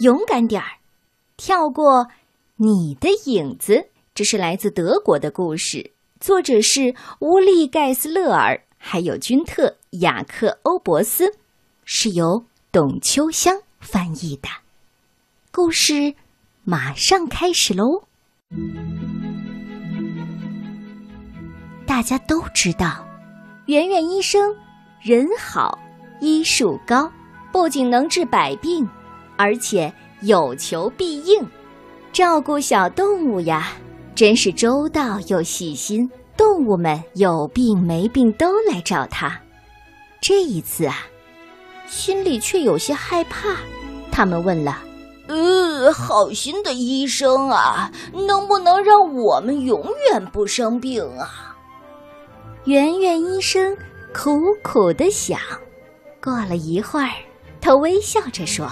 勇敢点儿，跳过你的影子。这是来自德国的故事，作者是乌利盖斯勒尔，还有君特雅克欧伯斯，是由董秋香翻译的。故事马上开始喽！大家都知道，圆圆医生人好，医术高，不仅能治百病，而且有求必应，照顾小动物呀。真是周到又细心，动物们有病没病都来找他。这一次啊，心里却有些害怕。他们问了：“呃，好心的医生啊，能不能让我们永远不生病啊？”圆圆医生苦苦的想。过了一会儿，他微笑着说：“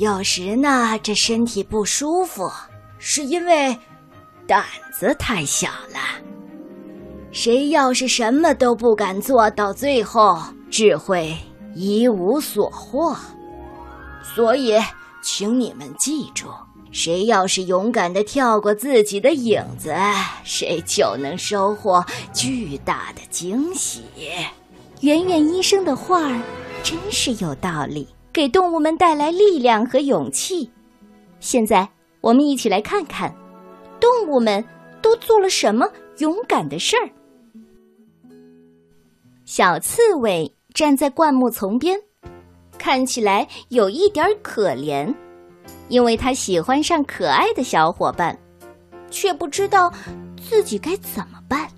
有时呢，这身体不舒服，是因为……”胆子太小了，谁要是什么都不敢做到最后，只会一无所获。所以，请你们记住，谁要是勇敢的跳过自己的影子，谁就能收获巨大的惊喜。圆圆医生的话儿真是有道理，给动物们带来力量和勇气。现在，我们一起来看看。动物们都做了什么勇敢的事儿？小刺猬站在灌木丛边，看起来有一点可怜，因为它喜欢上可爱的小伙伴，却不知道自己该怎么办。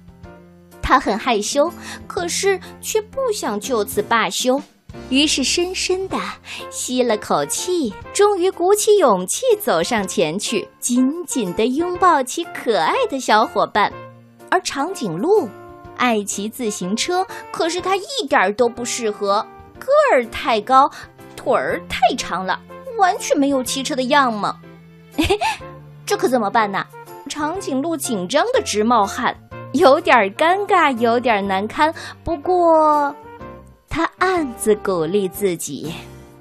它很害羞，可是却不想就此罢休。于是深深的吸了口气，终于鼓起勇气走上前去，紧紧的拥抱起可爱的小伙伴。而长颈鹿爱骑自行车，可是它一点都不适合，个儿太高，腿儿太长了，完全没有骑车的样貌。这可怎么办呢？长颈鹿紧张的直冒汗，有点尴尬，有点难堪。不过。他暗自鼓励自己：“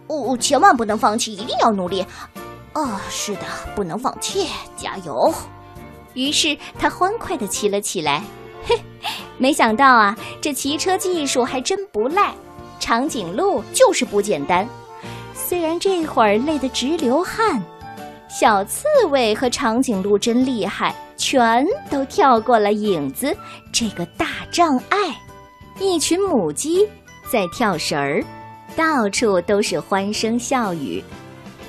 哦，千万不能放弃，一定要努力。哦，是的，不能放弃，加油！”于是他欢快地骑了起来。嘿，没想到啊，这骑车技术还真不赖。长颈鹿就是不简单，虽然这会儿累得直流汗。小刺猬和长颈鹿真厉害，全都跳过了影子这个大障碍。一群母鸡。在跳绳儿，到处都是欢声笑语。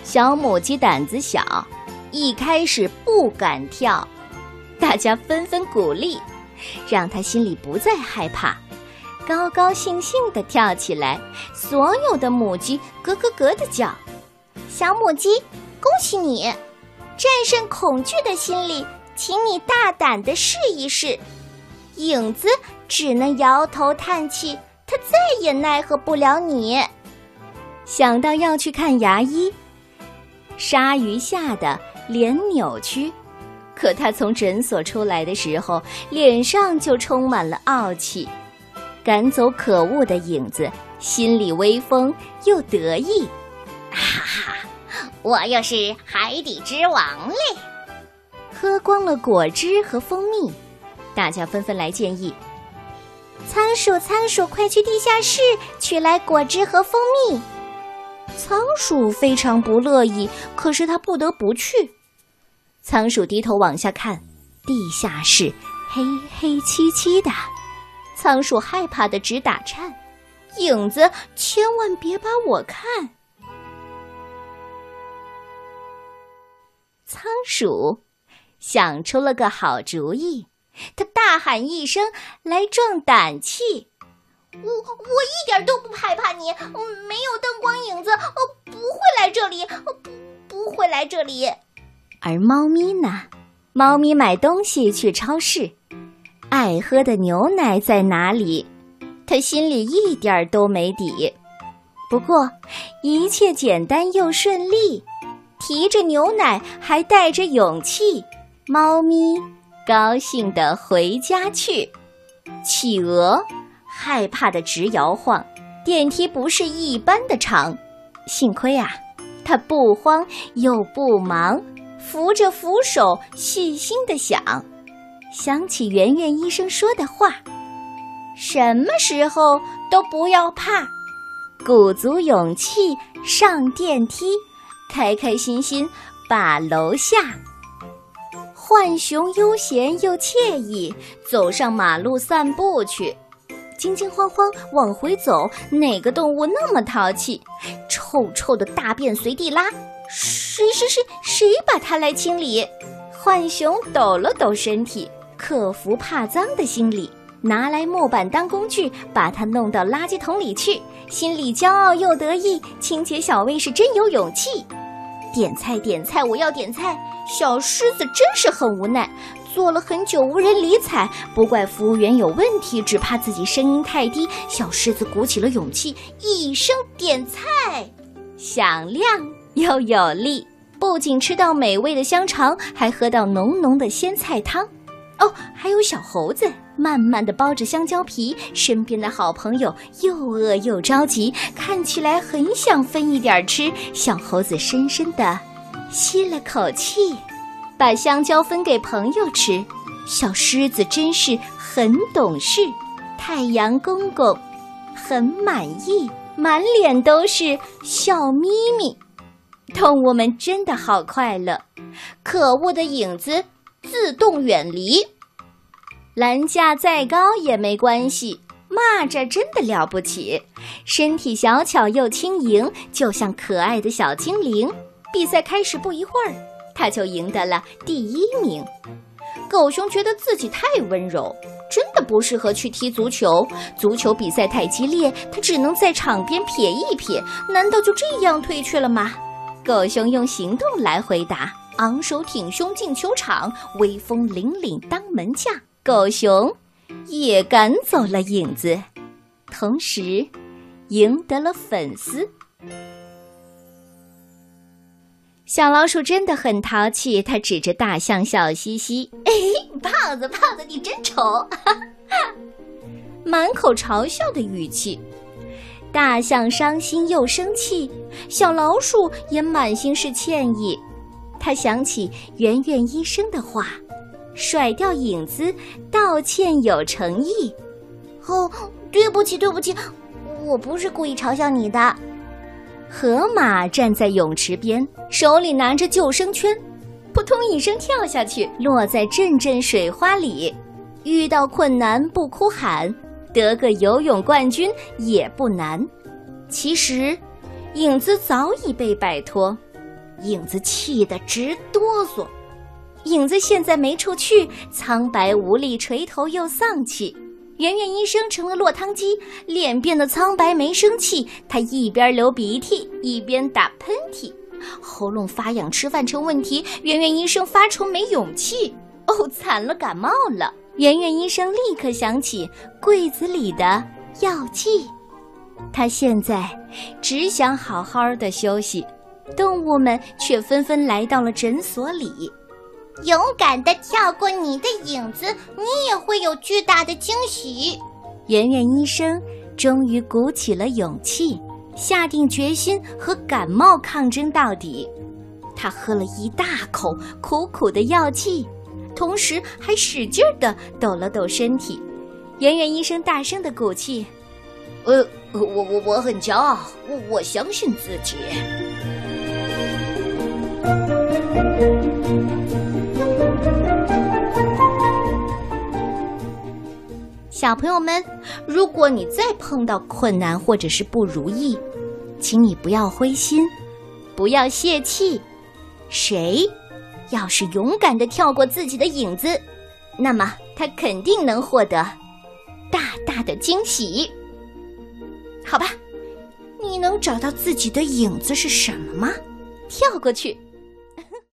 小母鸡胆子小，一开始不敢跳，大家纷纷鼓励，让它心里不再害怕，高高兴兴地跳起来。所有的母鸡咯咯咯地叫。小母鸡，恭喜你，战胜恐惧的心理，请你大胆地试一试。影子只能摇头叹气。他再也奈何不了你。想到要去看牙医，鲨鱼吓得脸扭曲。可他从诊所出来的时候，脸上就充满了傲气。赶走可恶的影子，心里威风又得意。哈哈，我又是海底之王嘞！喝光了果汁和蜂蜜，大家纷纷来建议。仓鼠，仓鼠，快去地下室取来果汁和蜂蜜。仓鼠非常不乐意，可是它不得不去。仓鼠低头往下看，地下室黑黑漆漆的，仓鼠害怕的直打颤。影子，千万别把我看！仓鼠想出了个好主意。他大喊一声来壮胆气：“我我一点都不害怕你，没有灯光影子，不会来这里，不不会来这里。”而猫咪呢？猫咪买东西去超市，爱喝的牛奶在哪里？它心里一点都没底。不过一切简单又顺利，提着牛奶还带着勇气，猫咪。高兴地回家去，企鹅害怕的直摇晃，电梯不是一般的长，幸亏啊，他不慌又不忙，扶着扶手，细心的想，想起圆圆医生说的话：什么时候都不要怕，鼓足勇气上电梯，开开心心把楼下。浣熊悠闲又惬意，走上马路散步去。惊惊慌慌往回走，哪个动物那么淘气？臭臭的大便随地拉，谁谁谁谁把它来清理？浣熊抖了抖身体，克服怕脏的心理，拿来木板当工具，把它弄到垃圾桶里去，心里骄傲又得意。清洁小卫是真有勇气。点菜点菜，我要点菜。小狮子真是很无奈。坐了很久无人理睬，不怪服务员有问题，只怕自己声音太低。小狮子鼓起了勇气，一声点菜，响亮又有力。不仅吃到美味的香肠，还喝到浓浓的鲜菜汤。哦，还有小猴子慢慢的剥着香蕉皮，身边的好朋友又饿又着急，看起来很想分一点吃。小猴子深深的吸了口气。把香蕉分给朋友吃，小狮子真是很懂事。太阳公公很满意，满脸都是笑眯眯。动物们真的好快乐。可恶的影子自动远离，栏架再高也没关系。蚂蚱真的了不起，身体小巧又轻盈，就像可爱的小精灵。比赛开始不一会儿。他就赢得了第一名。狗熊觉得自己太温柔，真的不适合去踢足球。足球比赛太激烈，他只能在场边瞥一瞥。难道就这样退却了吗？狗熊用行动来回答，昂首挺胸进球场，威风凛凛当门将。狗熊也赶走了影子，同时赢得了粉丝。小老鼠真的很淘气，它指着大象笑嘻嘻：“哎，胖子，胖子，你真丑！” 满口嘲笑的语气。大象伤心又生气，小老鼠也满心是歉意。他想起圆圆医生的话：“甩掉影子，道歉有诚意。”哦，对不起，对不起，我不是故意嘲笑你的。河马站在泳池边，手里拿着救生圈，扑通一声跳下去，落在阵阵水花里。遇到困难不哭喊，得个游泳冠军也不难。其实，影子早已被摆脱，影子气得直哆嗦。影子现在没处去，苍白无力，垂头又丧气。圆圆医生成了落汤鸡，脸变得苍白，没生气。他一边流鼻涕，一边打喷嚏，喉咙发痒，吃饭成问题。圆圆医生发愁，没勇气。哦，惨了，感冒了。圆圆医生立刻想起柜子里的药剂，他现在只想好好的休息。动物们却纷纷来到了诊所里。勇敢的跳过你的影子，你也会有巨大的惊喜。圆圆医生终于鼓起了勇气，下定决心和感冒抗争到底。他喝了一大口苦苦的药剂，同时还使劲地抖了抖身体。圆圆医生大声地鼓气：“呃，我我我很骄傲，我我相信自己。”小朋友们，如果你再碰到困难或者是不如意，请你不要灰心，不要泄气。谁要是勇敢的跳过自己的影子，那么他肯定能获得大大的惊喜。好吧，你能找到自己的影子是什么吗？跳过去，